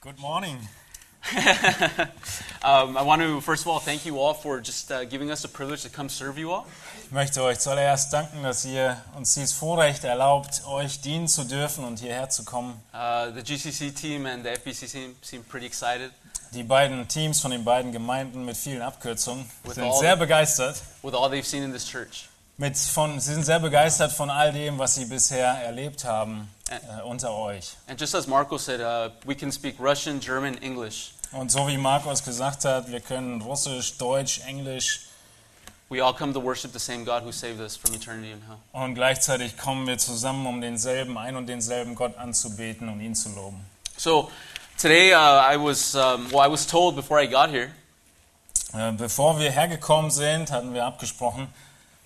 Good morning. Um, I want to, first of all, thank you all for just uh, giving us the privilege to come serve you all. Ich möchte euch zuallererst danken, dass ihr uns dieses Vorrecht erlaubt, euch dienen zu dürfen und hierher zu kommen. Uh, the GCC team and the FBC team seem pretty excited Die beiden Teams von den beiden Gemeinden mit vielen Abkürzungen With sind sehr begeistert. with all they've seen in this church. Mit von, sie sind sehr begeistert von all dem, was sie bisher erlebt haben äh, unter euch. And just as Marco said, uh, we can speak Russian, German, English. Und so wie Markus gesagt hat, wir können Russisch, Deutsch, Englisch We all come to worship the same God who saved us from eternity in hell. und gleichzeitig kommen wir zusammen, um denselben, ein und denselben Gott anzubeten und ihn zu loben. So today, uh, I was um, well, I was told before I got here. Äh, Bevor wir hergekommen sind, hatten wir abgesprochen,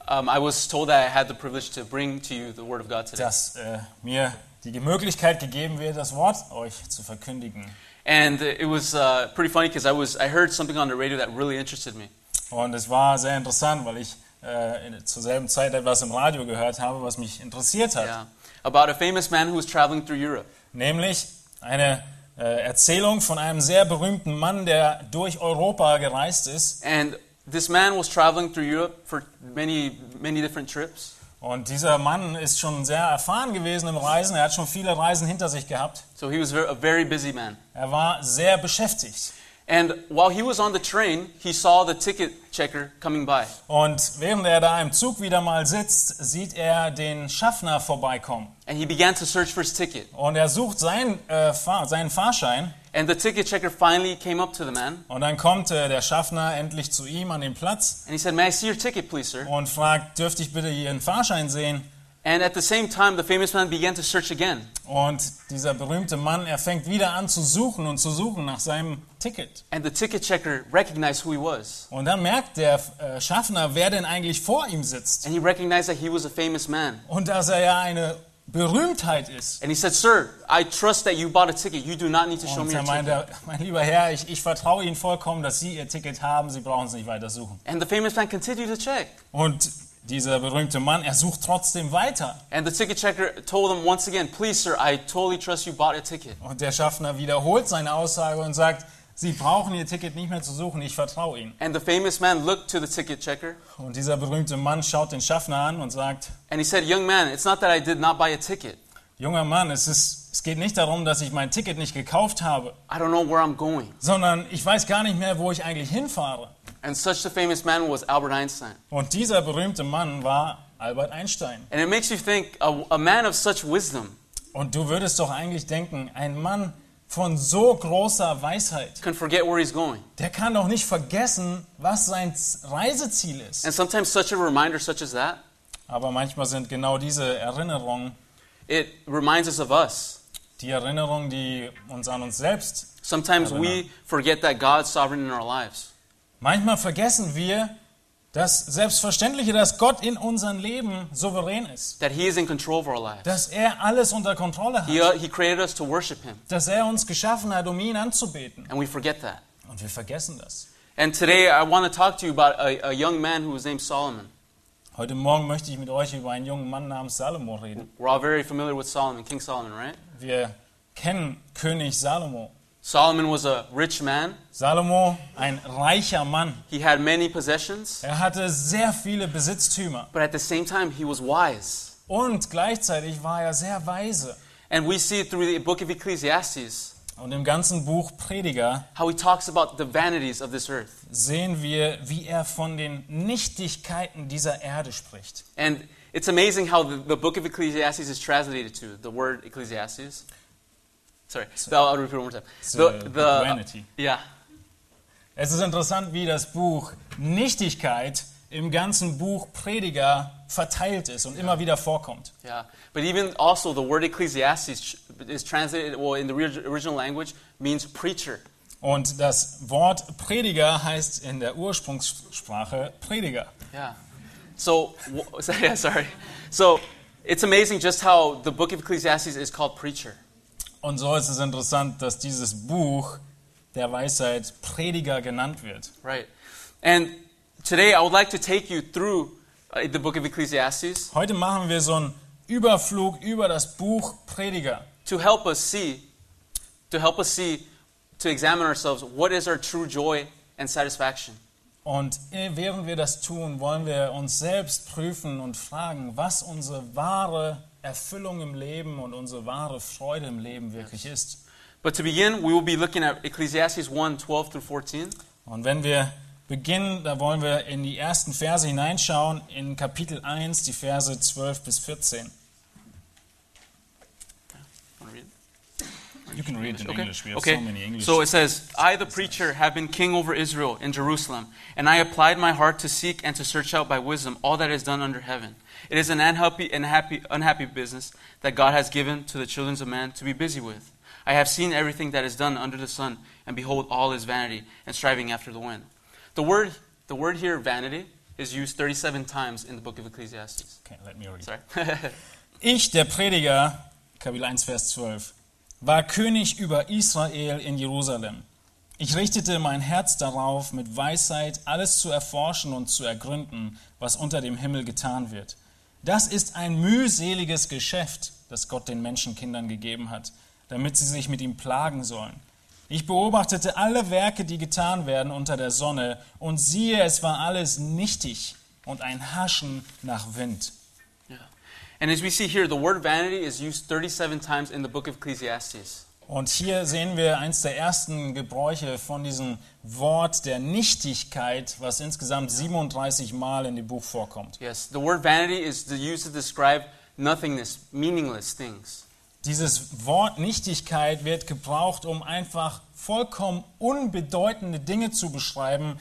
Um, I was told that I had the privilege to bring to you the Word of God today. dass äh, mir die Möglichkeit gegeben wird, das Wort euch zu verkündigen. And it was uh, pretty funny because I was I heard something on the radio that really interested me. Und es war sehr interessant, weil ich äh, in, zur selben Zeit etwas im Radio gehört habe, was mich interessiert hat. Yeah, about a famous man who was traveling through Europe. Nämlich eine äh, Erzählung von einem sehr berühmten Mann, der durch Europa gereist ist. And this man was traveling through Europe for many many different trips. Und dieser Mann ist schon sehr erfahren gewesen im Reisen. Er hat schon viele Reisen hinter sich gehabt. So he was a very busy man. Er war sehr beschäftigt. And while he was on the train, he saw the ticket checker coming by. Und während er da im Zug wieder mal sitzt, sieht er den Schaffner vorbeikommen. And he began to search for his ticket. Und er sucht sein, äh, Fahr seinen Fahrschein. And the ticket checker finally came up to the man Und dann kommt äh, der Schaffner endlich zu ihm an den Platz and he said, May I see your ticket, please, sir? und fragt, dürfte ich bitte Ihren Fahrschein sehen? And at the same time, the famous man began to search again. Und dieser berühmte Mann, er fängt wieder an zu suchen und zu suchen nach seinem Ticket. And the ticket checker recognized who he was. Und dann merkt der äh, Schaffner, wer denn eigentlich vor ihm sitzt. And he recognized that he was a famous man. Und dass er ja eine Berühmtheit ist. And he said, Sir, I trust that you bought a ticket. You do not need to show me your ticket. meinte, mein lieber Herr, ich, ich vertraue Ihnen vollkommen, dass Sie Ihr Ticket haben. Sie brauchen es nicht weiter suchen. And the famous man continued to check. Und dieser berühmte Mann, er sucht trotzdem weiter. And the ticket checker told him once again, Please, sir, I totally trust you bought a ticket. Und der Schaffner wiederholt seine Aussage und sagt, Sie brauchen Ihr Ticket nicht mehr zu suchen, ich vertraue Ihnen. And the famous man looked to the ticket checker Und dieser berühmte Mann schaut den Schaffner an und sagt, and he said, Young man, it's not that I did not buy a ticket. junger Mann, es, ist, es geht nicht darum, dass ich mein Ticket nicht gekauft habe, I don't know where I'm going. sondern ich weiß gar nicht mehr, wo ich eigentlich hinfahre. And such a famous man was Albert Einstein. Und dieser berühmte Mann war Albert Einstein. And it makes you think a, a man of such wisdom Und du würdest doch eigentlich denken, ein Mann von so großer Weisheit, can forget where he's going. der kann doch nicht vergessen, was sein Reiseziel ist. And sometimes such a reminder such as that, Aber manchmal sind genau diese Erinnerungen it reminds us of us. die Erinnerungen, die uns an uns selbst. Sometimes don't we forget that God's sovereign in our lives. Manchmal vergessen wir das Selbstverständliche, dass Gott in unserem Leben souverän ist, That He is in control of our lives. dass er alles unter Kontrolle He, hat, uh, he created us to worship Him. dass er uns geschaffen hat, um ihn anzubeten. And we forget that. Und wir vergessen das. And today I want to talk to you about a, a young man who was named Solomon. Heute Morgen möchte ich mit euch über einen jungen Mann namens Salomo reden. We're all very familiar with Solomon, King Solomon, right? Wir kennen König Salomo. Solomon was a rich man. Salomo, ein reicher Mann. He had many possessions, Er hatte sehr viele Besitztümer. but at the same time, he was wise. Und gleichzeitig war er sehr weise. And we see it through the book of Ecclesiastes Und im ganzen Buch Prediger how he talks about the vanities of this earth. sehen wir, wie er von den Nichtigkeiten dieser Erde spricht. And it's amazing how the, the book of Ecclesiastes is translated to the word Ecclesiastes. Sorry, I'll, I'll repeat one more time. It's, The, uh, the, vanity. yeah, Es ist interessant, wie das Buch Nichtigkeit im ganzen Buch Prediger verteilt ist und immer wieder vorkommt. yeah. But even also the word Ecclesiastes is translated, well, in the ori- original language, means preacher. Und das Wort Prediger heißt in der Ursprungssprache Prediger. Yeah. So, so- yeah, sorry. So, it's amazing just how the book of Ecclesiastes is called preacher. Und so ist es interessant, dass dieses Buch der Weisheit Prediger genannt wird. Right. And today I would like to take you through uh, the book of Ecclesiastes Heute machen wir so einen Überflug über das Buch Prediger, to help us see to help us see to examine ourselves what is our true joy and satisfaction? Und äh, während wir das tun, wollen wir uns selbst prüfen und fragen, was unsere wahre Erfüllung im Leben und unsere wahre Freude im Leben wirklich ist. But to begin, we will be looking at Ecclesiastes 1 12 through 14. Und wenn wir beginnen, da wollen wir in die ersten Verse hineinschauen, in Kapitel 1, die Verse 12 bis 14. You can read it in Okay. English. We have okay. so many English. So it says, I, the preacher, have been king over Israel in Jerusalem, and I applied my heart to seek and to search out by wisdom all that is done under heaven. It is an unhappy, unhappy, unhappy business that God has given to the children of man to be busy with. I have seen everything that is done under the sun, and behold, all is vanity and striving after the wind. The word, the word here, vanity, is used 37 times in the book of Ecclesiastes. okay, let me read. Sorry. Ich, der Prediger, Kapitel 1, Vers 12, war König über Israel in Jerusalem. Ich richtete mein Herz darauf, mit Weisheit alles zu erforschen und zu ergründen, was unter dem Himmel getan wird. Das ist ein mühseliges Geschäft, das Gott den Menschenkindern gegeben hat, damit sie sich mit ihm plagen sollen. Ich beobachtete alle Werke, die getan werden unter der Sonne, und siehe, es war alles nichtig und ein Haschen nach Wind. Yeah. And as we see here, the word vanity is used 37 times in the book of Ecclesiastes. Und hier sehen wir eins der ersten Gebräuche von diesem Wort der Nichtigkeit, was insgesamt 37 Mal in dem Buch vorkommt. Yes, the word vanity is used to describe nothingness, meaningless things. Dieses Wort Nichtigkeit wird gebraucht, um einfach vollkommen unbedeutende Dinge zu beschreiben.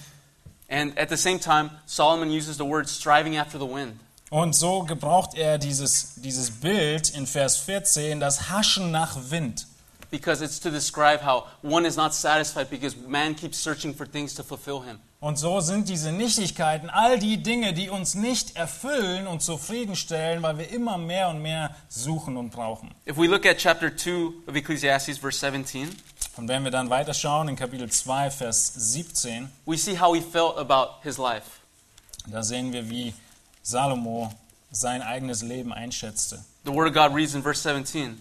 And at the same time, Solomon uses the word striving after the wind. Und so gebraucht er dieses, dieses Bild in Vers 14, das Haschen nach Wind. Because it's to describe how one is not satisfied because man keeps searching for things to fulfill him. Und so sind diese Nichtigkeiten all die Dinge, die uns nicht erfüllen und zufriedenstellen, weil wir immer mehr und mehr suchen und brauchen. If we look at chapter 2 of Ecclesiastes, verse 17, Und wenn wir dann weiterschauen in Kapitel 2, Vers 17, we see how he felt about his life. da sehen wir, wie Salomo sein eigenes Leben einschätzte. The word of God reads in verse 17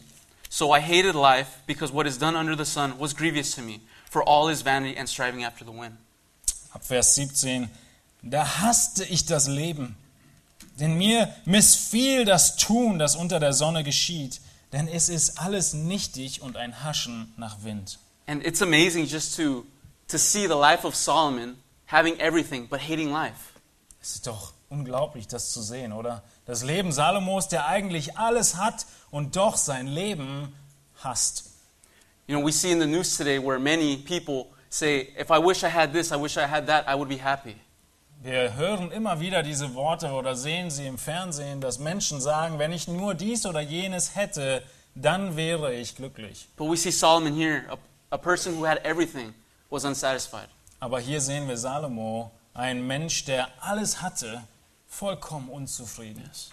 So I hated life because what is done under the sun was grievous to me, for all is vanity and striving after the wind. Ab Vers 17, da hasste ich das Leben, denn mir missfiel das Tun, das unter der Sonne geschieht, denn es ist alles nichtig und ein Haschen nach Wind. And it's amazing just to, to see the life of Solomon having everything but hating life. Es ist doch unglaublich, das zu sehen, oder? Das Leben Salomos, der eigentlich alles hat und doch sein Leben hasst. You know, we see in the news today where many people say, If I wish I had this, I wish I had that, I would be happy. Wir hören immer wieder diese Worte oder sehen sie im Fernsehen, dass Menschen sagen, wenn ich nur dies oder jenes hätte, dann wäre ich glücklich. But we see Solomon here, a, a person who had everything, was unsatisfied. Aber hier sehen wir Salomo, ein Mensch, der alles hatte, vollkommen unzufrieden ist.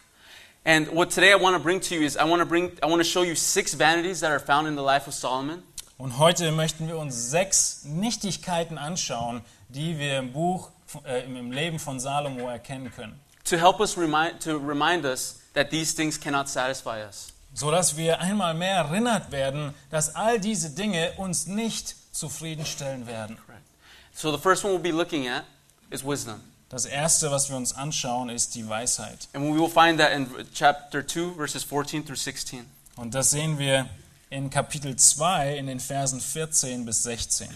And what today I want to bring to you is I want to bring I want to show you six vanities that are found in the life of Solomon. Und heute möchten wir uns sechs Nichtigkeiten anschauen, die wir im Buch, äh, im Leben von Salomo erkennen können. to help us remind to remind us that these things cannot satisfy us. So dass wir einmal mehr erinnert werden, dass all diese Dinge uns nicht zufriedenstellen werden. Correct. So the first one we'll be looking at is wisdom. Das erste, was wir uns anschauen, ist die Weisheit. And we will find that in chapter 2 verses 14 through 16. Und das sehen wir in Kapitel 2 in den Versen 14 bis 16.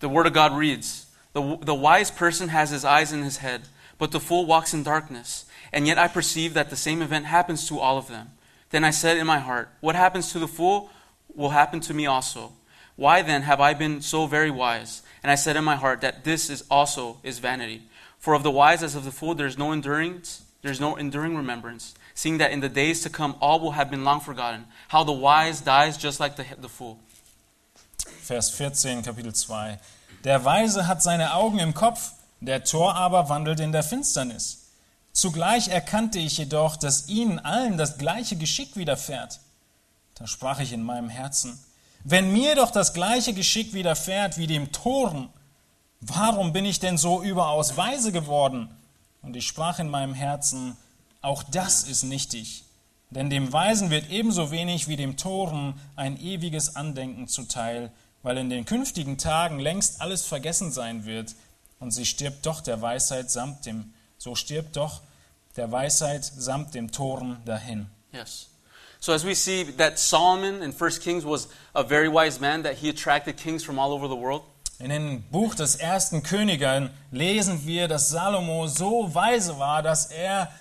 The word of God reads, the, the wise person has his eyes in his head, but the fool walks in darkness. And yet I perceive that the same event happens to all of them. Then I said in my heart, What happens to the fool will happen to me also. Why then have I been so very wise? And I said in my heart that this is also is vanity. For of the wise as of the fool there is no endurance, there is no enduring remembrance, seeing that in the days to come all will have been long forgotten. How the wise dies just like the, the fool. Vers 14, Kapitel 2. Der Weise hat seine Augen im Kopf, der Tor aber wandelt in der Finsternis. Zugleich erkannte ich jedoch, dass ihnen allen das gleiche Geschick widerfährt. Da sprach ich in meinem Herzen, wenn mir doch das gleiche Geschick widerfährt wie dem Toren, warum bin ich denn so überaus weise geworden? Und ich sprach in meinem Herzen, auch das ist nichtig, denn dem Weisen wird ebenso wenig wie dem Toren ein ewiges Andenken zuteil, weil in den künftigen Tagen längst alles vergessen sein wird, und sie stirbt doch der Weisheit samt dem, so stirbt doch der Weisheit samt dem Toren dahin. Yes. So as we see that Solomon in 1 Kings was a very wise man, that he attracted kings from all over the world. In dem Buch des ersten Königen lesen wir, dass Salomo so weise war, dass er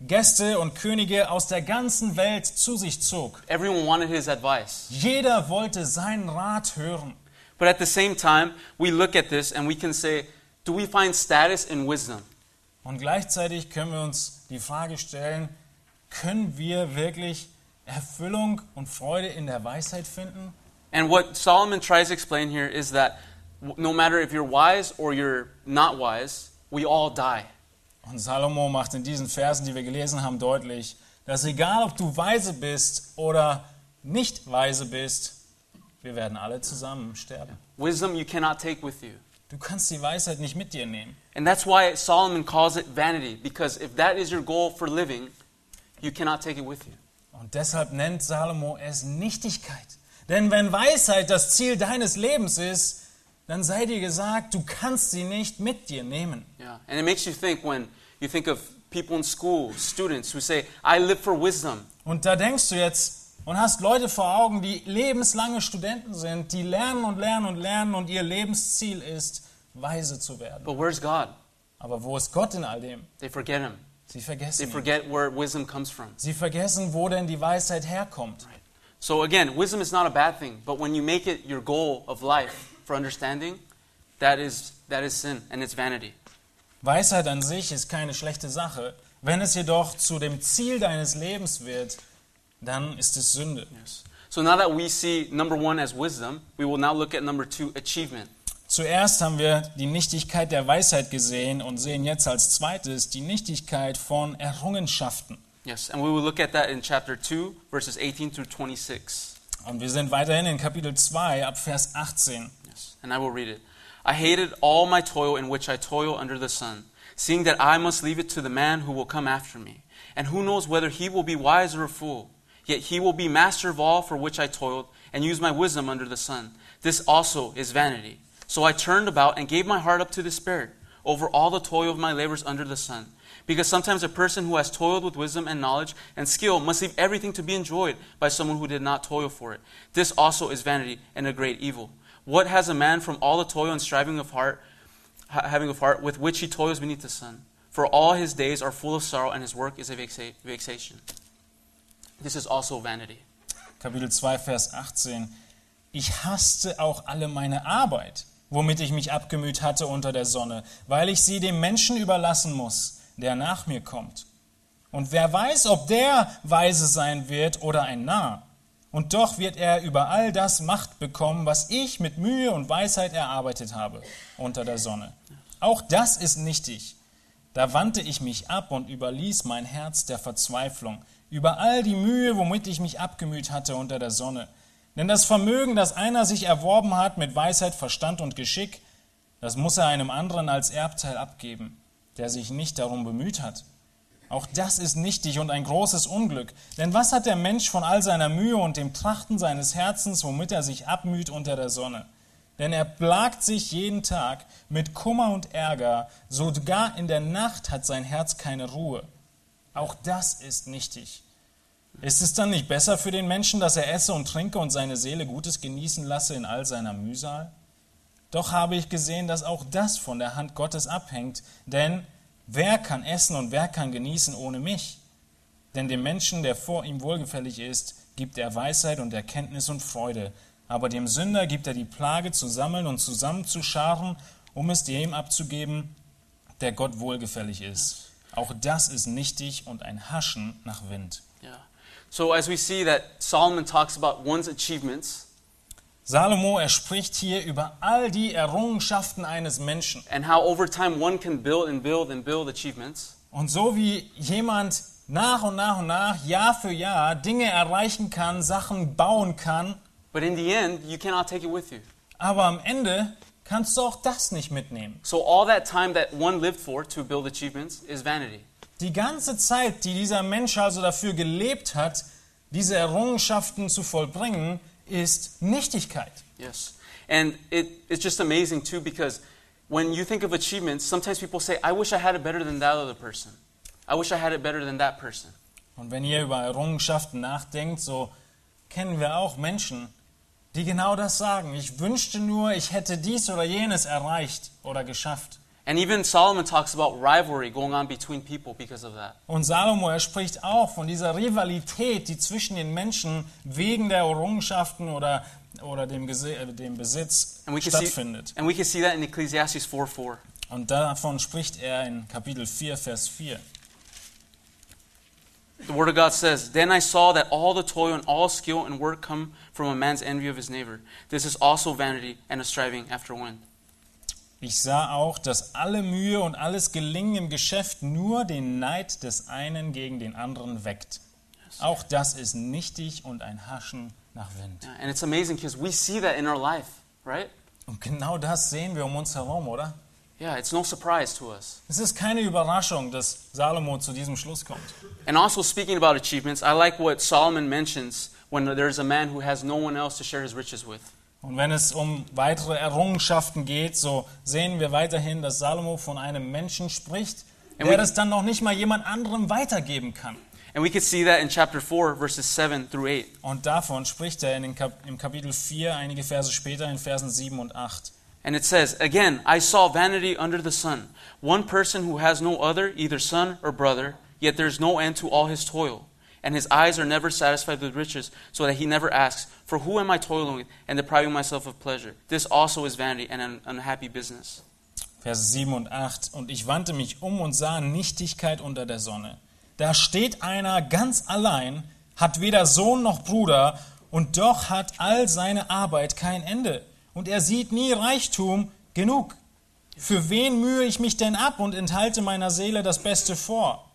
Gäste und Könige aus der ganzen Welt zu sich zog. Everyone wanted his advice. Jeder wollte seinen Rat hören. But at the same time, we look at this and we can say, do we find status in wisdom? Und gleichzeitig können wir uns die Frage stellen, können wir wirklich Erfüllung und Freude in der Weisheit finden? And what Solomon tries to explain here is that no matter if you're wise or you're not wise, we all die. Und Salomo macht in diesen Versen, die wir gelesen haben, deutlich, dass egal ob du weise bist oder nicht weise bist, wir werden alle zusammen sterben. Wisdom you cannot take with you. Du kannst die Weisheit nicht mit dir nehmen. And that's why Solomon calls it vanity, because if that is your goal for living, you cannot take it with you. Und deshalb nennt Salomo es Nichtigkeit. Denn wenn Weisheit das Ziel deines Lebens ist, dann sei dir gesagt, du kannst sie nicht mit dir nehmen. Yeah. And it makes you think when you think of people in school, students who say, I live for wisdom. Und da denkst du jetzt und hast Leute vor Augen, die lebenslange Studenten sind, die lernen und lernen und lernen und ihr Lebensziel ist, weise zu werden. But where's God? Aber wo ist Gott in all dem? They forget him. Sie They vergessen ihn. forget where wisdom comes from. Sie vergessen, wo denn die Weisheit herkommt. So again, wisdom is not a bad thing, but when you make it your goal of life for understanding, that is that is sin and it's vanity. Weisheit an sich ist keine schlechte Sache. Wenn es jedoch zu dem Ziel deines Lebens wird, dann ist es Sünde. Yes. So now that we see number 1 as wisdom, we will now look at number 2 achievement. Zuerst haben wir die Nichtigkeit der Weisheit gesehen und sehen jetzt als zweites die Nichtigkeit von Errungenschaften. Yes, and we will look at that in chapter 2 verses 18 through 26. Und wir sind weiterhin in Kapitel 2 ab Vers 18. And I will read it. I hated all my toil in which I toil under the sun, seeing that I must leave it to the man who will come after me. And who knows whether he will be wise or a fool? Yet he will be master of all for which I toiled, and use my wisdom under the sun. This also is vanity. So I turned about and gave my heart up to despair over all the toil of my labors under the sun. Because sometimes a person who has toiled with wisdom and knowledge and skill must leave everything to be enjoyed by someone who did not toil for it. This also is vanity and a great evil. What has a man from all the toil and striving of heart, ha- having of heart, with which he toils beneath the sun? For all his days are full of sorrow, and his work is a vexa- vexation. This is also vanity. Kapitel 2, Vers 18. Ich hasste auch alle meine Arbeit, womit ich mich abgemüht hatte unter der Sonne, weil ich sie dem Menschen überlassen muss, der nach mir kommt. Und wer weiß, ob der weise sein wird oder ein Narr. Und doch wird er über all das Macht bekommen, was ich mit Mühe und Weisheit erarbeitet habe unter der Sonne. Auch das ist nichtig. Da wandte ich mich ab und überließ mein Herz der Verzweiflung über all die Mühe, womit ich mich abgemüht hatte unter der Sonne. Denn das Vermögen, das einer sich erworben hat mit Weisheit, Verstand und Geschick, das muss er einem anderen als Erbteil abgeben, der sich nicht darum bemüht hat. Auch das ist nichtig und ein großes Unglück. Denn was hat der Mensch von all seiner Mühe und dem Trachten seines Herzens, womit er sich abmüht unter der Sonne? Denn er plagt sich jeden Tag mit Kummer und Ärger, sogar in der Nacht hat sein Herz keine Ruhe. Auch das ist nichtig. Ist es dann nicht besser für den Menschen, dass er esse und trinke und seine Seele Gutes genießen lasse in all seiner Mühsal? Doch habe ich gesehen, dass auch das von der Hand Gottes abhängt, denn wer kann essen und wer kann genießen ohne mich? Denn dem Menschen, der vor ihm wohlgefällig ist, gibt er Weisheit und Erkenntnis und Freude, aber dem Sünder gibt er die Plage zu sammeln und zusammenzuscharen, um es dem abzugeben, der Gott wohlgefällig ist. Auch das ist nichtig und ein Haschen nach Wind. Yeah. So as we see that Solomon talks about one's achievements Salomo, er spricht hier über all die Errungenschaften eines Menschen. and how over time one can build and build and build achievements. Und so wie jemand nach und nach und nach, Jahr für Jahr Dinge erreichen kann, Sachen bauen kann, But in the end, you cannot take it with you. aber am Ende kannst du auch das nicht mitnehmen. So all that time that one lived for to build achievements is vanity. Die ganze Zeit, die dieser Mensch also dafür gelebt hat, diese Errungenschaften zu vollbringen, ist Nichtigkeit. Yes. And it, it's just amazing too because when you think of achievements, sometimes people say, I wish I had it better than that other person. I wish I had it better than that person. Und wenn ihr über Errungenschaften nachdenkt, so kennen wir auch Menschen, die genau das sagen. Ich wünschte nur, ich hätte dies oder jenes erreicht oder geschafft. And even Solomon talks about rivalry going on between people because of that. Und Salomo, er spricht auch von dieser Rivalität, die zwischen den Menschen wegen der Errungenschaften oder, oder dem, äh, dem Besitz And we can see, and we can see that in Ecclesiastes 4 4. Und davon spricht er in Kapitel 4, Vers 4. The Word of God says, Then I saw that all the toil and all skill and work come from a man's envy of his neighbor. This is also vanity and a striving after wind. Ich sah auch, dass alle Mühe und alles Gelingen im Geschäft nur den Neid des einen gegen den anderen weckt. Auch das ist nichtig und ein Haschen nach Wind. And it's amazing because we see that in our life, right? Und genau das sehen wir um uns herum, oder? Yeah, it's no surprise to us. Es ist keine Überraschung, dass Salomo zu diesem Schluss kommt. And also, speaking about achievements, I like what Solomon mentions when there's a man who has no one else to share his riches with. Und wenn es um weitere Errungenschaften geht, so sehen wir weiterhin, dass Salomo von einem Menschen spricht, And der we- das dann noch nicht mal jemand anderem weitergeben kann. And we can see that in chapter 4, verses 7 through 8. Und davon spricht er in den Kap im Kapitel 4, einige Verse später, in Versen 7 und 8. And it says, Again, I saw vanity under the sun. One person who has no other, either son or brother, yet there is no end to all his toil. And his eyes are never satisfied with riches, so that he never asks, For who am I toiling with and depriving myself of pleasure? This also is vanity and an unhappy business. Vers 7 und 8. Und ich wandte mich um und sah Nichtigkeit unter der Sonne. Da steht einer ganz allein, hat weder Sohn noch Bruder, und doch hat all seine Arbeit kein Ende. Und er sieht nie Reichtum genug. Für wen mühe ich mich denn ab und enthalte meiner Seele das Beste vor?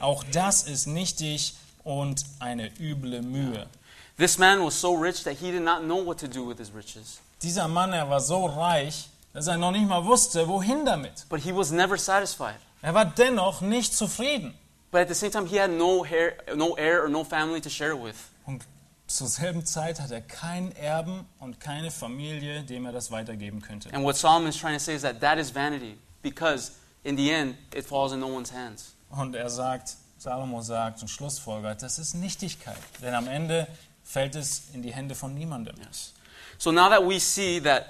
Auch das ist nichtig und eine üble Mühe. This man was so rich that he did not know what to do with his riches. Dieser Mann, er war so reich, dass er noch nicht mal wusste, wohin damit. But he was never satisfied. Er war dennoch nicht zufrieden. But at the same time, he had no, hair, no heir or no family to share it with. Und zur selben Zeit hat er keinen Erben und keine Familie, dem er das weitergeben könnte. And what Solomon is trying to say is that that is vanity, because in the end, it falls in no one's hands. Und er sagt, Salomo sagt und schlussfolgert, das ist Nichtigkeit. Denn am Ende fällt es in die Hände von niemandem. Yes. So now that we see that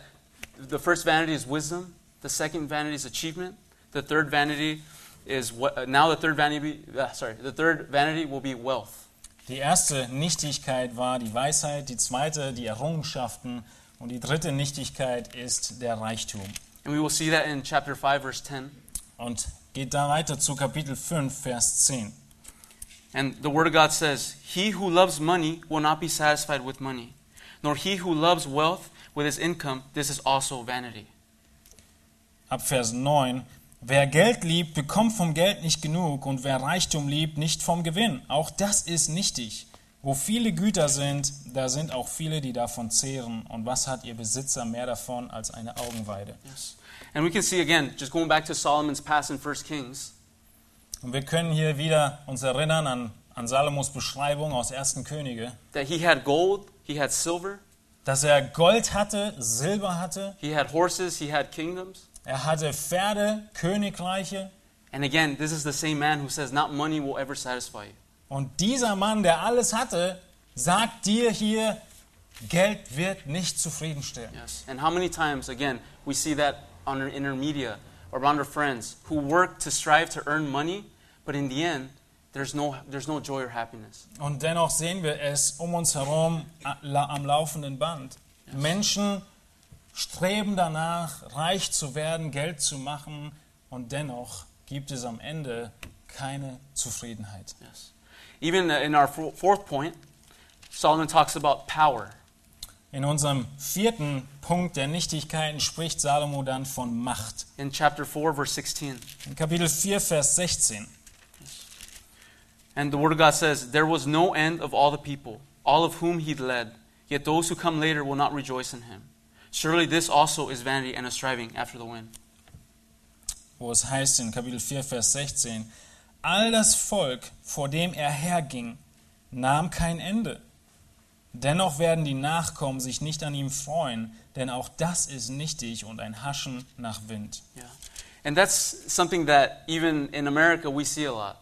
the first vanity is wisdom, the second vanity is achievement, the third vanity is what, uh, now the third vanity, uh, sorry, the third vanity will be wealth. Die erste Nichtigkeit war die Weisheit, die zweite die Errungenschaften und die dritte Nichtigkeit ist der Reichtum. And we will see that in chapter 5, verse 10. Und geht da weiter zu Kapitel 5, Vers 10. And the Word of God says, He who loves money will not be satisfied with money, nor he who loves wealth with his income. This is also vanity. Ab Vers 9. Wer Geld liebt, bekommt vom Geld nicht genug und wer Reichtum liebt, nicht vom Gewinn. Auch das ist nichtig. Wo viele Güter sind, da sind auch viele, die davon zehren. Und was hat ihr Besitzer mehr davon als eine Augenweide? Yes. And we can see again, just going back to Solomon's past in 1 Kings, Und wir können hier wieder uns erinnern an, an Salomos Beschreibung aus 1. Könige, that he had gold, he had silver, dass er Gold hatte, Silber hatte, he had horses, he had kingdoms. er hatte Pferde, Königreiche. And again, this is the same man who says, Not money will ever satisfy you. Und dieser Mann, der alles hatte, sagt dir hier, Geld wird nicht zufriedenstellen. Yes. And how many times, again, we see that on our, in our media around our friends who work to strive to earn money, but in the end, there's no, there's no joy or happiness. Und dennoch sehen wir es um uns herum la- am laufenden Band. Menschen streben danach, reich zu werden, Geld zu machen und dennoch gibt es am Ende keine Zufriedenheit. Yes. Even uh, in our fo- fourth point, Solomon talks about power. In unserem vierten Punkt der Nichtigkeiten spricht Salomo dann von Macht. In chapter 4, verse 16. In Kapitel 4, Vers 16. And the Word of God says, There was no end of all the people, all of whom he led, yet those who come later will not rejoice in him. Surely this also is vanity and a striving after the wind. wo es heißt in Kapitel 4, Vers 16, all das Volk, vor dem er herging, nahm kein Ende. Dennoch werden die Nachkommen sich nicht an ihm freuen, denn auch das ist nichtig und ein Haschen nach Wind. Yeah. And that's something that even in America we see a lot.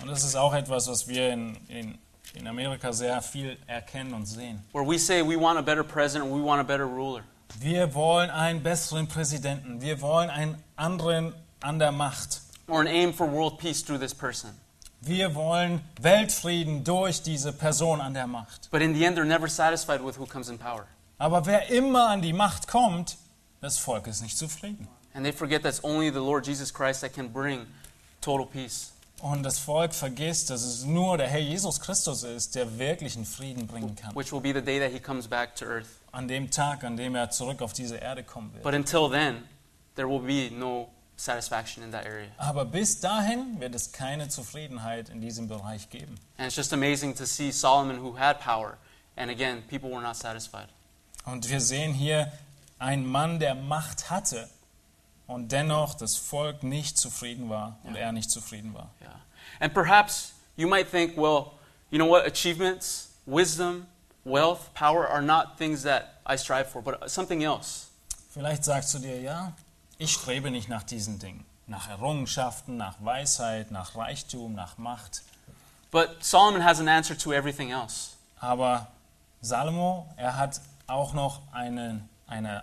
Und das ist auch etwas, was wir in, in, in Amerika sehr viel erkennen und sehen. Where we say we want a better president we want a better ruler. Wir wollen einen besseren Präsidenten, wir wollen einen anderen an der Macht. Or an aim for world peace through this person. Wir wollen Weltfrieden durch diese Person an der Macht. But in the end, they're never satisfied with who comes in power. Aber wer immer an die Macht kommt, das Volk ist nicht zufrieden. And they forget that's only the Lord Jesus Christ that can bring total peace. Und das Volk vergisst, dass es nur der Herr Jesus Christus ist, der wirklichen Frieden bringen kann. which will be the day that he comes back to earth. An dem Tag, an dem er zurück auf diese Erde kommen wird. But until then, there will be no satisfaction in that area. Aber bis dahin wird es keine Zufriedenheit in diesem Bereich geben. And it's just amazing to see Solomon, who had power, and again, people were not satisfied. Und wir sehen hier einen Mann, der Macht hatte und dennoch das Volk nicht zufrieden war und er nicht zufrieden war. Yeah. And perhaps you might think, well, you know what? Achievements, wisdom, wealth, power are not things that I strive for, but something else. Vielleicht sagst du dir, ja, ich strebe nicht nach diesen Dingen, nach Errungenschaften, nach Weisheit, nach Reichtum, nach Macht. But Solomon has an answer to everything else. Aber Salomo, er hat auch noch einen, eine,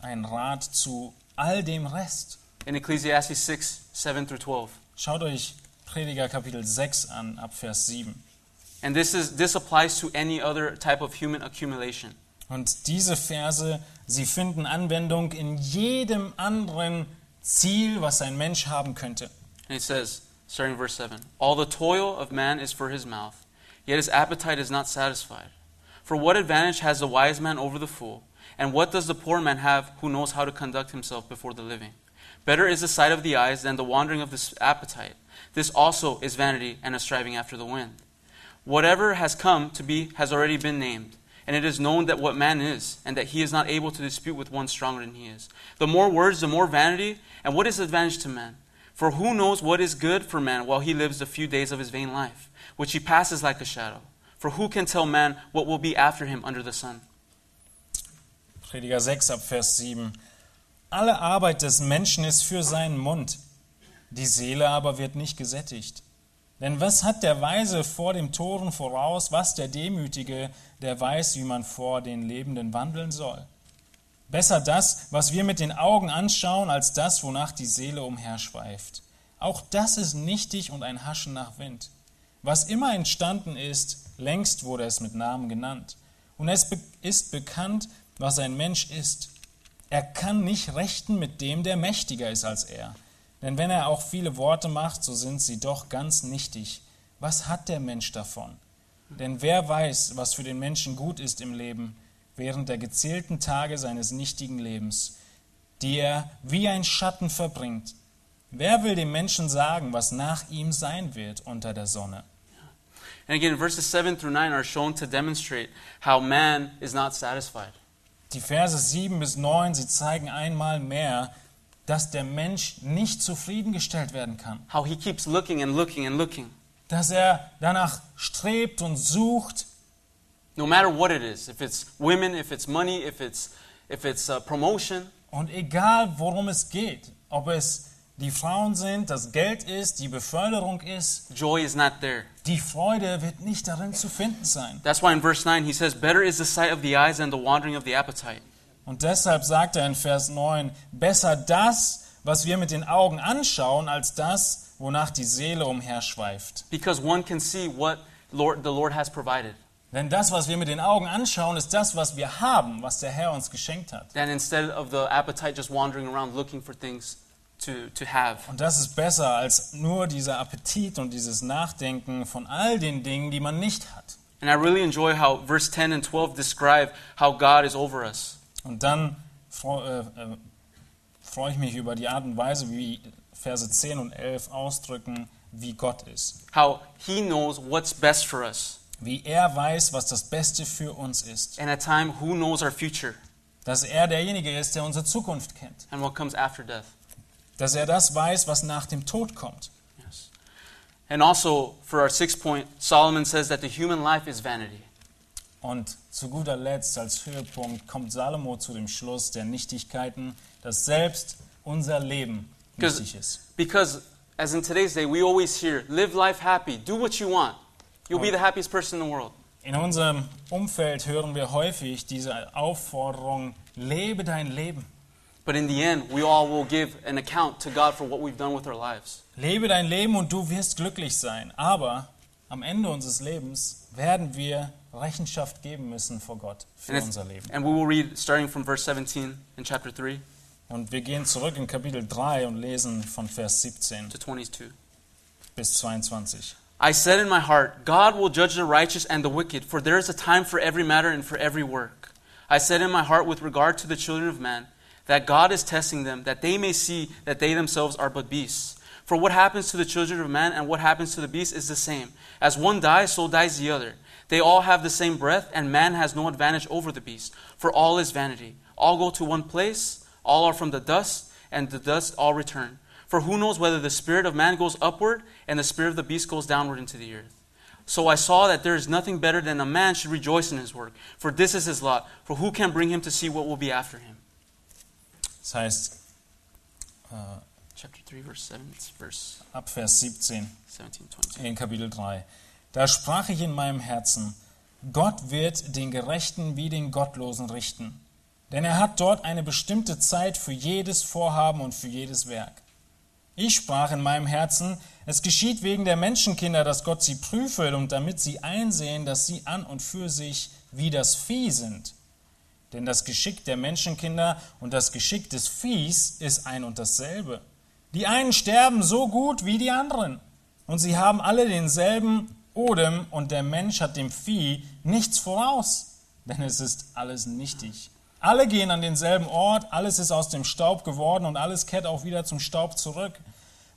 einen Rat zu all dem Rest. In Ecclesiastes 6, 7 through 12. Schaut euch Prediger Kapitel 6 an, ab Vers 7. And this, is, this applies to any other type of human accumulation. Und diese Verse, sie finden Anwendung in jedem anderen Ziel, was ein Mensch haben könnte. And it says, starting verse 7 All the toil of man is for his mouth, yet his appetite is not satisfied. For what advantage has the wise man over the fool? And what does the poor man have who knows how to conduct himself before the living? Better is the sight of the eyes than the wandering of the appetite. This also is vanity and a striving after the wind. Whatever has come to be has already been named, and it is known that what man is, and that he is not able to dispute with one stronger than he is. The more words, the more vanity, and what is advantage to man? For who knows what is good for man while he lives the few days of his vain life, which he passes like a shadow? For who can tell man what will be after him under the sun? Prediger 6 ab Vers 7. Alle Arbeit des Menschen ist für seinen Mund, die Seele aber wird nicht gesättigt. Denn was hat der Weise vor dem Toren voraus, was der Demütige, der weiß, wie man vor den Lebenden wandeln soll? Besser das, was wir mit den Augen anschauen, als das, wonach die Seele umherschweift. Auch das ist nichtig und ein Haschen nach Wind. Was immer entstanden ist, längst wurde es mit Namen genannt. Und es ist bekannt, was ein Mensch ist. Er kann nicht rechten mit dem, der mächtiger ist als er. Denn wenn er auch viele Worte macht, so sind sie doch ganz nichtig. Was hat der Mensch davon? Denn wer weiß, was für den Menschen gut ist im Leben, während der gezählten Tage seines nichtigen Lebens, die er wie ein Schatten verbringt? Wer will dem Menschen sagen, was nach ihm sein wird unter der Sonne? And again, verses 7 through 9 are shown to demonstrate how man is not satisfied. Die Verse 7 bis 9, sie zeigen einmal mehr, dass der Mensch nicht zufriedengestellt werden kann. How he keeps looking and looking and looking. Dass er danach strebt und sucht, No matter what it is, if it's women, if it's money, if it's, if it's uh, promotion, und egal worum es geht, ob es die Frauen sind, das Geld ist, die Beförderung ist, joy is not there. die Freude wird nicht darin zu finden sein. That's why in verse 9 he says, Better is the sight of the eyes than the wandering of the appetite. Und deshalb sagt er in Vers 9, besser das, was wir mit den Augen anschauen, als das, wonach die Seele umherschweift. Because one can see what Lord, the Lord has provided. Denn das, was wir mit den Augen anschauen, ist das, was wir haben, was der Herr uns geschenkt hat. Then instead of the appetite just wandering around looking for things to, to. Und das ist besser als nur dieser Appetit und dieses Nachdenken von all den Dingen, die man nicht hat. And I really enjoy how verse 10 and 12 describe how God is over us. Und dann freue äh, freu ich mich über die Art und Weise, wie Verse 10 und 11 ausdrücken, wie Gott ist. How he knows what's best for us. Wie er weiß, was das Beste für uns ist. And at time, who knows our future Dass er derjenige ist, der unsere Zukunft kennt. and what comes after death. Dass er das weiß, was nach dem Tod kommt. Yes. And also, for our sixth point, Solomon says that the human life is vanity. Und zu guter Letzt, als Höhepunkt, kommt Salomo zu dem Schluss der Nichtigkeiten, dass selbst unser Leben nichtig ist. Because, as in today's day, we always hear, live life happy, do what you want. You'll be the happiest person in the world. In unserem Umfeld hören wir häufig diese Aufforderung, lebe dein Leben. But in the end, we all will give an account to God for what we've done with our lives. Lebe dein Leben und du wirst glücklich sein. Aber am Ende unseres Lebens werden wir Rechenschaft geben müssen vor Gott für And, unser Leben. and we will read starting from verse 17 in chapter 3 Und wir gehen zurück in Kapitel 3 und lesen von Vers 17 to 22. bis 22. I said in my heart, God will judge the righteous and the wicked, for there is a time for every matter and for every work. I said in my heart with regard to the children of man, that God is testing them, that they may see that they themselves are but beasts. For what happens to the children of man and what happens to the beast is the same. As one dies, so dies the other. They all have the same breath, and man has no advantage over the beast. For all is vanity. All go to one place, all are from the dust, and the dust all return. For who knows whether the spirit of man goes upward and the spirit of the beast goes downward into the earth? So I saw that there is nothing better than a man should rejoice in his work, for this is his lot. For who can bring him to see what will be after him? Das heißt, äh, Chapter 3, verse 7, it's verse ab Vers 17 17, 22. in Kapitel 3. Da sprach ich in meinem Herzen, Gott wird den Gerechten wie den Gottlosen richten. Denn er hat dort eine bestimmte Zeit für jedes Vorhaben und für jedes Werk. Ich sprach in meinem Herzen, es geschieht wegen der Menschenkinder, dass Gott sie prüfe und damit sie einsehen, dass sie an und für sich wie das Vieh sind. Denn das Geschick der Menschenkinder und das Geschick des Viehs ist ein und dasselbe. Die einen sterben so gut wie die anderen. Und sie haben alle denselben Odem und der Mensch hat dem Vieh nichts voraus, denn es ist alles nichtig. Alle gehen an denselben Ort, alles ist aus dem Staub geworden und alles kehrt auch wieder zum Staub zurück.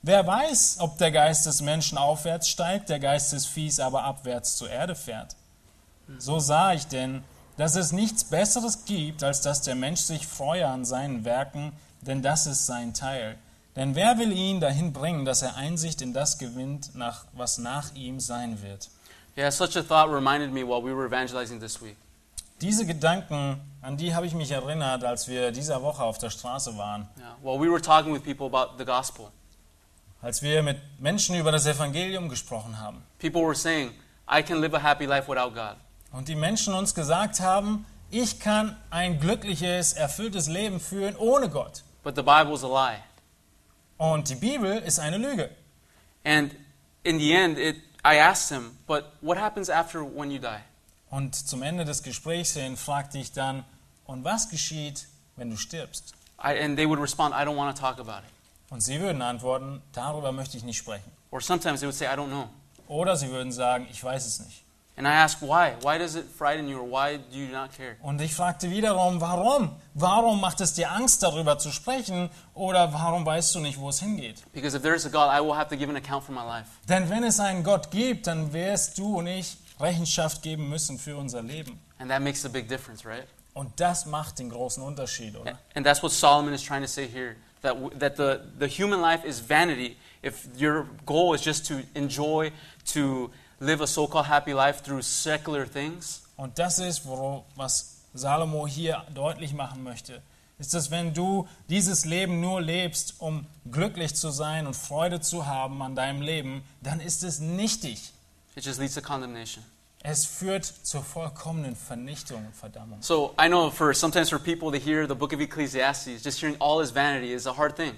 Wer weiß, ob der Geist des Menschen aufwärts steigt, der Geist des Viehs aber abwärts zur Erde fährt. So sah ich denn, dass es nichts Besseres gibt, als dass der Mensch sich freue an seinen Werken, denn das ist sein Teil. Denn wer will ihn dahin bringen, dass er Einsicht in das gewinnt, nach, was nach ihm sein wird? Yeah, such a thought reminded me while we were evangelizing this week. Diese Gedanken, an die habe ich mich erinnert, als wir dieser Woche auf der Straße waren, Yeah, while we were talking with people about the gospel. als wir mit Menschen über das Evangelium gesprochen haben. People were saying, I can live a happy life without God. Und die Menschen uns gesagt haben, ich kann ein glückliches, erfülltes Leben führen ohne Gott. But the Bible is a lie. Und die Bibel ist eine Lüge. And in the end, it, I asked him, but what happens after when you die? Und zum Ende des Gesprächs hin fragte ich dann, und was geschieht, wenn du stirbst? I, and they would respond, I don't want to talk about it. Und sie würden antworten, darüber möchte ich nicht sprechen. Or sometimes they would say, I don't know. Oder sie würden sagen, ich weiß es nicht. And I asked, why? Why does it frighten you or why do you not care? Und ich fragte wiederum, warum? Warum macht es dir Angst, darüber zu sprechen? Oder warum weißt du nicht, wo es hingeht? Because if there is a God, I will have to give an account for my life. Denn wenn es einen Gott gibt, dann wirst du und ich Rechenschaft geben müssen für unser Leben. And that makes a big difference, right? Und das macht den großen Unterschied, oder? And that's what Solomon is trying to say here that, that the, the human life is vanity if your goal is just to enjoy, to live a so called happy life through secular things. Und das ist, woro- was Salomo hier deutlich machen möchte. Ist es, wenn du dieses Leben nur lebst, um glücklich zu sein und Freude zu haben an deinem Leben, dann ist es nichtig. It just leads to condemnation. Es führt zur vollkommenen Vernichtung und Verdammung. So I know for sometimes for people to hear the book of Ecclesiastes, just hearing all is vanity is a hard thing.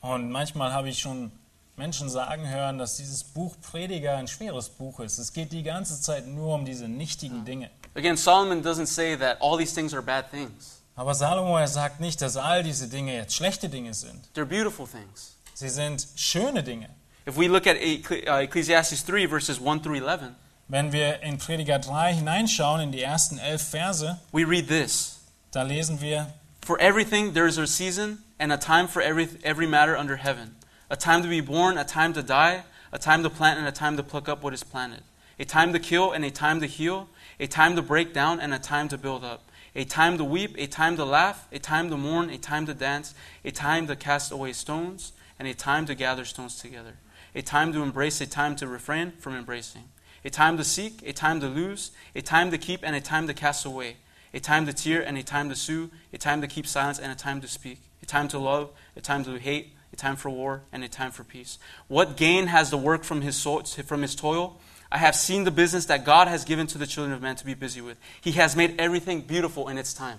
Und manchmal habe ich schon Menschen sagen hören, dass dieses Buch Prediger ein schweres Buch ist. Es geht die ganze Zeit nur um diese nichtigen Dinge. Again, Solomon doesn't say that all these things are bad things. Aber Salomo, er sagt nicht, dass all diese Dinge jetzt schlechte Dinge sind. They're beautiful things. Sie sind schöne Dinge. If we look at uh, Ecclesiastes 3, verses 1 through 11, Wenn wir in Prediger 3 hineinschauen, in die ersten elf Verse, we read this da lesen wir, For everything there is a season and a time for every, every matter under heaven a time to be born, a time to die, a time to plant, and a time to pluck up what is planted, a time to kill and a time to heal, a time to break down and a time to build up, a time to weep, a time to laugh, a time to mourn, a time to dance, a time to cast away stones, and a time to gather stones together, a time to embrace, a time to refrain from embracing, a time to seek, a time to lose, a time to keep, and a time to cast away, a time to tear, and a time to sue, a time to keep silence, and a time to speak, a time to love, a time to hate, a time for war, and a time for peace. What gain has the work from his, so- from his toil? I have seen the business that God has given to the children of men to be busy with. He has made everything beautiful in its time.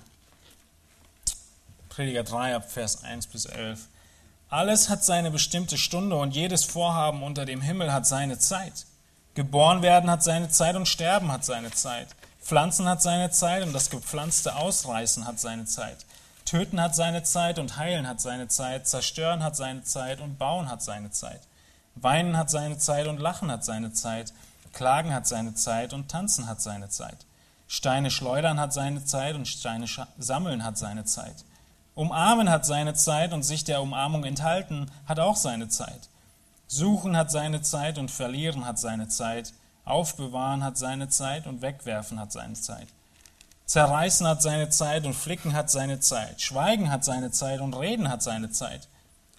Prediger 3 ab Vers 1 bis 11. Alles hat seine bestimmte Stunde und jedes Vorhaben unter dem Himmel hat seine Zeit. Geboren werden hat seine Zeit und sterben hat seine Zeit. Pflanzen hat seine Zeit und das gepflanzte Ausreißen hat seine Zeit. Töten hat seine Zeit und heilen hat seine Zeit. Zerstören hat seine Zeit und bauen hat seine Zeit. Weinen hat seine Zeit und lachen hat seine Zeit. Klagen hat seine Zeit und tanzen hat seine Zeit. Steine schleudern hat seine Zeit und Steine sammeln hat seine Zeit. Umarmen hat seine Zeit und sich der Umarmung enthalten hat auch seine Zeit. Suchen hat seine Zeit und verlieren hat seine Zeit. Aufbewahren hat seine Zeit und wegwerfen hat seine Zeit. Zerreißen hat seine Zeit und flicken hat seine Zeit. Schweigen hat seine Zeit und reden hat seine Zeit.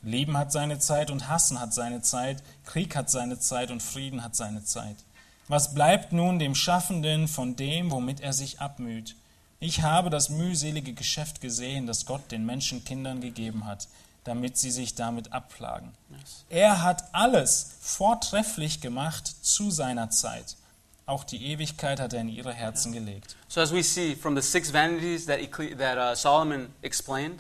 Lieben hat seine Zeit und hassen hat seine Zeit. Krieg hat seine Zeit und Frieden hat seine Zeit. Was bleibt nun dem Schaffenden von dem, womit er sich abmüht? Ich habe das mühselige Geschäft gesehen, das Gott den Menschenkindern gegeben hat, damit sie sich damit abplagen. Er hat alles vortrefflich gemacht zu seiner Zeit. Auch die Ewigkeit hat er in ihre Herzen gelegt. So, as we see from the six vanities that, Ecle- that uh, Solomon explained,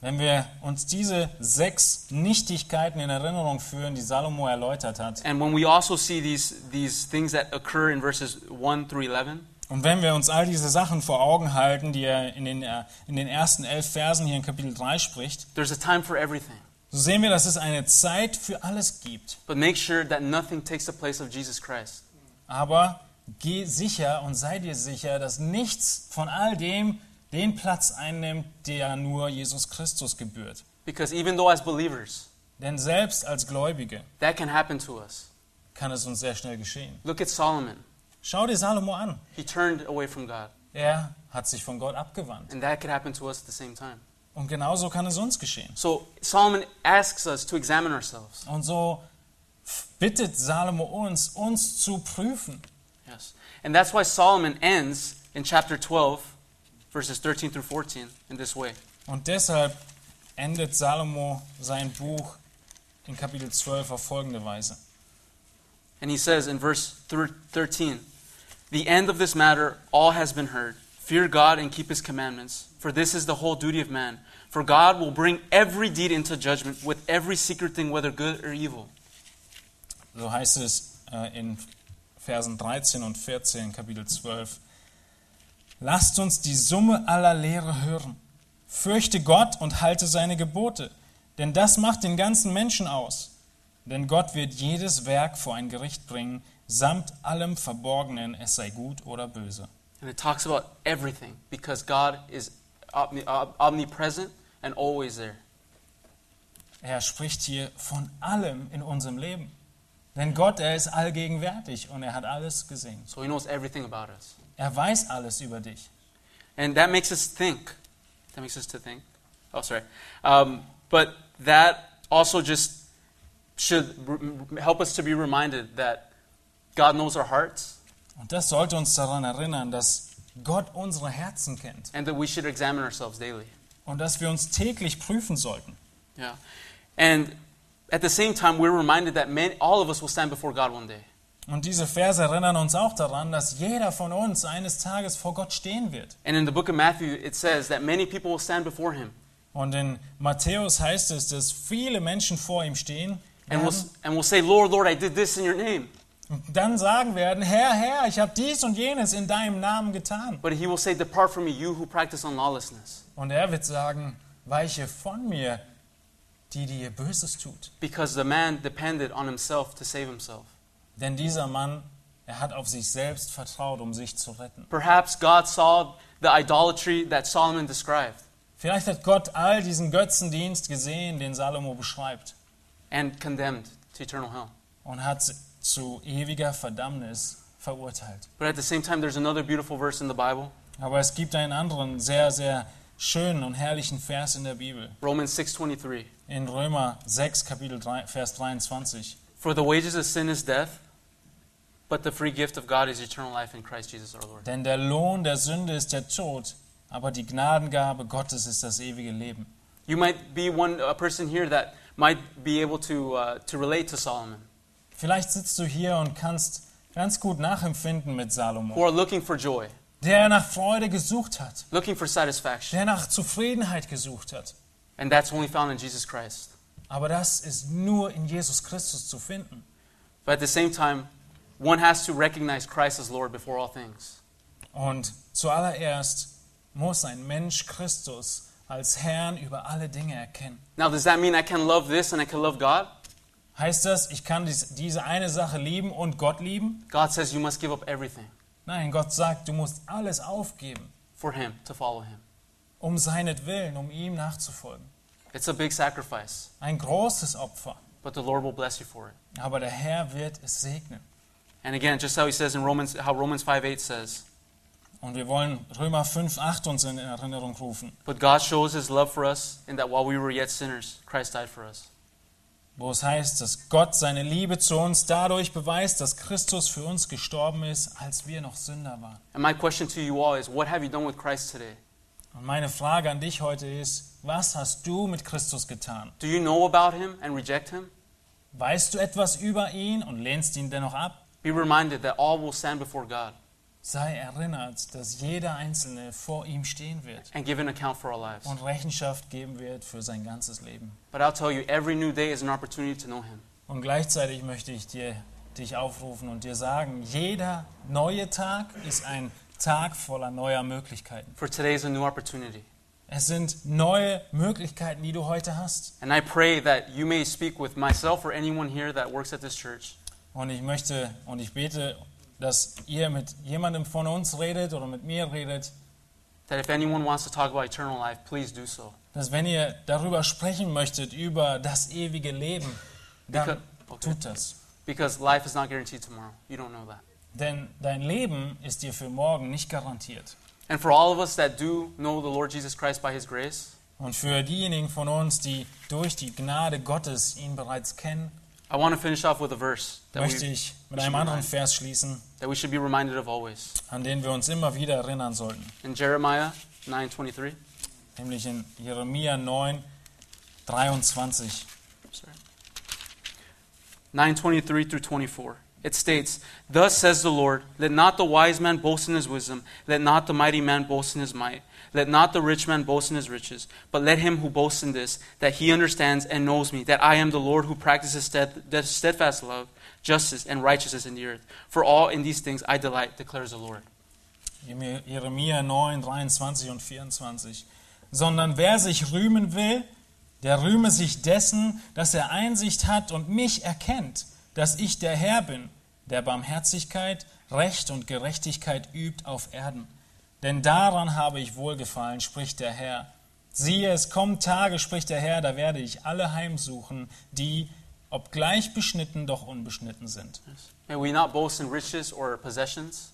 Wenn wir uns diese sechs Nichtigkeiten in Erinnerung führen, die Salomo erläutert hat, and when we also see these, these things that occur in verses 1 through 11, und wenn wir uns all diese Sachen vor Augen halten, die er in den, äh, in den ersten elf Versen hier in Kapitel 3 spricht, there's a time for everything. so sehen wir, dass es eine Zeit für alles gibt. But make sure that nothing takes the place of Jesus Christ. Aber geh sicher und sei dir sicher, dass nichts von all dem den Platz einnimmt, der nur Jesus Christus gebührt. Because even though as believers, Denn selbst als Gläubige that can happen to us. kann es uns sehr schnell geschehen. Look at Solomon. Schau dir Salomo an. He turned away from God. Er hat sich von Gott abgewandt. And that could happen to us at the same time. Und genauso kann es uns geschehen. So Solomon asks us to examine ourselves. Und so bittet Salomo uns, uns zu prüfen. Yes. And that's why Solomon ends in chapter 12, verses 13 through 14, in this way. Und deshalb endet Salomo sein Buch in Kapitel 12 auf folgende Weise. And he says in verse 13, The end of this matter, all has been heard. Fear God and keep his commandments, for this is the whole duty of man. For God will bring every deed into judgment with every secret thing, whether good or evil. So heißt es äh, in Versen 13 und 14, Kapitel 12. Lasst uns die Summe aller Lehre hören. Fürchte Gott und halte seine Gebote, denn das macht den ganzen Menschen aus. Denn Gott wird jedes Werk vor ein Gericht bringen, samt allem Verborgenen, es sei gut oder böse. And it talks about everything, because God is omni- om- omnipresent and always there. Er spricht hier von allem in unserem Leben. Denn Gott, er ist allgegenwärtig und er hat alles gesehen. So he knows everything about us. Er weiß alles über dich. And that makes us think. That makes us to think. Oh, sorry. Um, but that also just should help us to be reminded that God knows our hearts Und das sollte uns daran erinnern, dass Gott unsere Herzen kennt and that we should examine ourselves daily. und dass wir uns täglich prüfen sollten. Yeah. And at the same time, we're reminded that many, all of us will stand before God one day. Und diese Verse erinnern uns auch daran, dass jeder von uns eines Tages vor Gott stehen wird. And in the book of Matthew, it says that many people will stand before him Und in Matthäus heißt es, dass viele Menschen vor ihm stehen and werden and will say, Lord, Lord, I did this in your name. und dann sagen werden, Herr, Herr, ich habe dies und jenes in deinem Namen getan. But he will say, Depart from me, you who practice unlawlessness. Und er wird sagen, weiche von mir, die dir Böses tut. Because the man depended on himself to save himself. Denn dieser Mann, er hat auf sich selbst vertraut, um sich zu retten. Perhaps God saw the idolatry that Solomon described Vielleicht hat Gott all diesen Götzendienst gesehen, den Salomo beschreibt, and condemned to eternal hell. und hat zu ewiger Verdammnis verurteilt. But at the same time, there's another beautiful verse in the Bible, Aber es gibt einen anderen sehr, sehr schönen und herrlichen Vers in der Bibel. Romans 6:23. In Römer 6, Kapitel 3, Vers 23. For the wages of sin is death, But the free gift of God is eternal life in Christ Jesus our Lord. Denn der Lohn der Sünde ist der Tod, aber die Gnadengabe Gottes ist das ewige Leben. You might be one a person here that might be able to uh, to relate to Solomon, Vielleicht sitzt du hier und kannst ganz gut nachempfinden mit who Salomo, are looking for joy, der nach Freude gesucht hat, looking for satisfaction, der nach Zufriedenheit gesucht hat. and that's only found in Jesus Christ. Aber das ist nur in Jesus Christus zu finden. But at the same time, one has to recognize Christ as Lord before all things. Und zuallererst muss ein Mensch Christus als Herrn über alle Dinge erkennen. Now, does that mean I can love this and I can love God? Heißt das, ich kann dies, diese eine Sache lieben und Gott lieben? God says you must give up everything Nein, Gott sagt, du musst alles aufgeben, for Him to follow Him. um seinetwillen, um ihm nachzufolgen. It's a big sacrifice, Ein großes Opfer, but the Lord will bless you for it. aber der Herr wird es segnen. And again, just how He says in Romans, how Romans 5 8 says, Und wir wollen Römer 5, 8 uns in Erinnerung rufen, But God shows His love for us in that while we were yet sinners, Christ died for us. Wo es heißt, dass Gott seine Liebe zu uns dadurch beweist, dass Christus für uns gestorben ist, als wir noch Sünder waren. And my question to you all is, what have you done with Christ today? Und meine Frage an dich heute ist, was hast du mit Christus getan? Do you know about Him and reject Him? Weißt du etwas über ihn und lehnst ihn dennoch ab? Be reminded that all will stand before God Sei erinnert, dass jeder Einzelne vor ihm stehen wird and give an account for our lives. und Rechenschaft geben wird für sein ganzes Leben. But I'll tell you, every new day is an opportunity to know Him. Und gleichzeitig möchte ich dir, dich aufrufen und dir sagen, jeder neue Tag ist ein Tag voller neuer Möglichkeiten. For today is a new opportunity. Es sind neue Möglichkeiten, die du heute hast. And I pray that you may speak with myself or anyone here that works at this church. Und ich möchte und ich bete, dass ihr mit jemandem von uns redet oder mit mir redet, That if anyone wants to talk about eternal life, please do so. dass wenn ihr darüber sprechen möchtet, über das ewige Leben, dann Because, okay. tut das. because life is not guaranteed tomorrow. You don't know that. Denn dein Leben ist dir für morgen nicht garantiert. And for all of us that do know the Lord Jesus Christ by His grace, Und für diejenigen von uns, die durch die Gnade Gottes ihn bereits kennen, I want to finish off with a verse that möchte we, ich mit einem anderen Vers schließen, that we should be reminded of always. an den wir uns immer wieder erinnern sollten. In Jeremiah 9:23. Nämlich in Jeremia 9, 23. Sorry. 9:23 through 24. It states, "Thus says the Lord: Let not the wise man boast in his wisdom; let not the mighty man boast in his might; let not the rich man boast in his riches; but let him who boasts in this, that he understands and knows me, that I am the Lord who practices stead- steadfast love, justice, and righteousness in the earth. For all in these things I delight," declares the Lord. Jeremia 9, 23 und 24. Sondern wer sich rühmen will, der rühme sich dessen, dass er Einsicht hat und mich erkennt, dass ich der Herr bin, der Barmherzigkeit, Recht und Gerechtigkeit übt auf Erden. Denn daran habe ich wohlgefallen, spricht der Herr. Siehe, es kommen Tage, spricht der Herr, da werde ich alle heimsuchen, die, obgleich beschnitten, doch unbeschnitten sind. May we not boast in riches or possessions,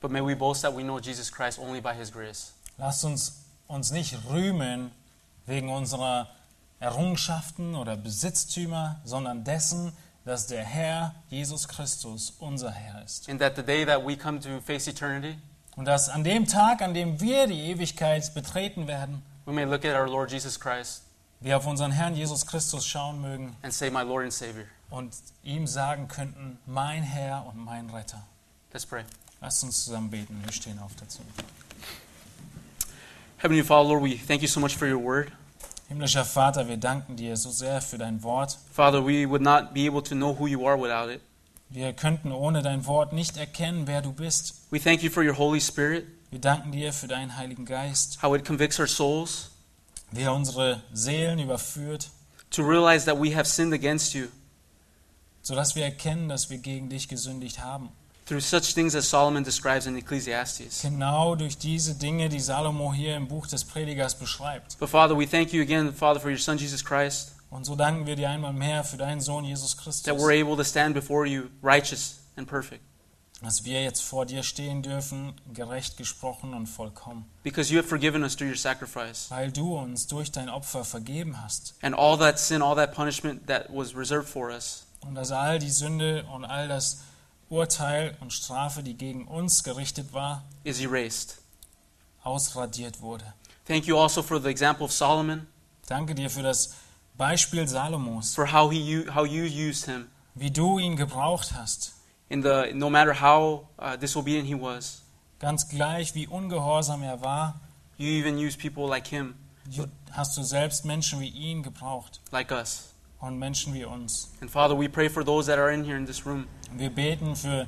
but may we boast that we know Jesus Christ only by his grace. Lasst uns uns nicht rühmen wegen unserer Errungenschaften oder Besitztümer, sondern dessen, dass der Herr Jesus Christus unser Herr ist. And that the day that we come to face eternity, Und dass an dem Tag, an dem wir die Ewigkeit betreten werden, we may look at our Lord Jesus Christ wir auf unseren Herrn Jesus Christus schauen mögen and say, My Lord and Savior. und ihm sagen könnten, mein Herr und mein Retter. Let's pray. Lasst uns zusammen beten. Wir stehen auf dazu. Heavenly Father, Lord, we thank you so much for your word. Himmlischer Vater, wir danken dir so sehr für dein Wort. Father, we would not be able to know who you are without it. Wir könnten ohne dein Wort nicht erkennen, wer du bist. We thank you for your Holy Spirit, Wir danken dir für deinen Heiligen Geist, how it convicts our souls wie er unsere Seelen überführt, to realize that we have sinned against you sodass wir erkennen, dass wir gegen dich gesündigt haben. through such things as Solomon describes in Ecclesiastes. Genau durch diese Dinge, die Salomo hier im Buch des Predigers beschreibt. But Father, we thank you again, Father, for your Son Jesus Christ, Und so danken wir dir einmal mehr für deinen Sohn Jesus that Christus, we're able to stand before you righteous and perfect. dass wir jetzt vor dir stehen dürfen, gerecht gesprochen und vollkommen, Because you have forgiven us through your sacrifice. weil du uns durch dein Opfer vergeben hast. And all that sin, all that punishment that was reserved for us Und dass all die Sünde und all das Urteil und Strafe, die gegen uns gerichtet war, is erased. ausradiert wurde. Thank you also for the example of Solomon, Danke dir für das Beispiel Salomos, for how he how you used him wie du ihn gebraucht hast. in the no matter how uh, disobedient he was. Ganz gleich, wie ungehorsam er war, You even used people like him, du- hast du selbst Menschen wie ihn gebraucht like us. und Menschen wie uns. And Father, we pray for those that are in here in this room wir beten für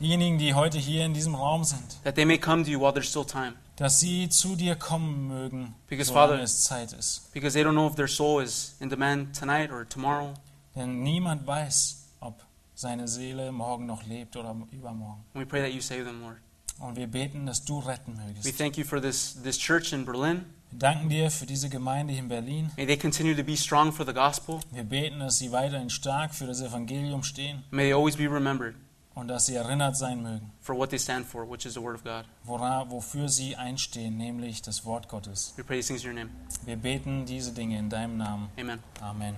diejenigen, die heute hier in diesem Raum sind, that they may come to you while there's still time, dass sie zu dir kommen mögen, Because, Father- es Zeit ist. because they don't know if their soul is in demand tonight or tomorrow. Denn niemand weiß, ob seine Seele morgen noch lebt oder übermorgen. And we pray that you save them, Lord. Und wir beten, dass du retten We thank you for this this church in Berlin. Wir danken dir für diese Gemeinde in Berlin. May they continue to be strong for the gospel. Wir beten, dass sie weiterhin stark für das Evangelium stehen May they always be remembered und dass sie erinnert sein mögen, for what they stand for, which is the word of God. wora, wofür sie einstehen, nämlich das Wort Gottes. We pray these things in your name. Wir beten diese Dinge in deinem Namen. Amen. Amen.